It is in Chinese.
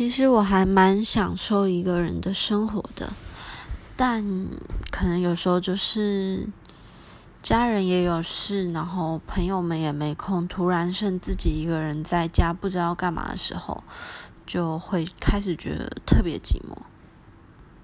其实我还蛮享受一个人的生活的但可能有时候就是家人也有事然后朋友们也没空突然剩自己一个人在家不知道干嘛的时候就会开始觉得特别寂寞。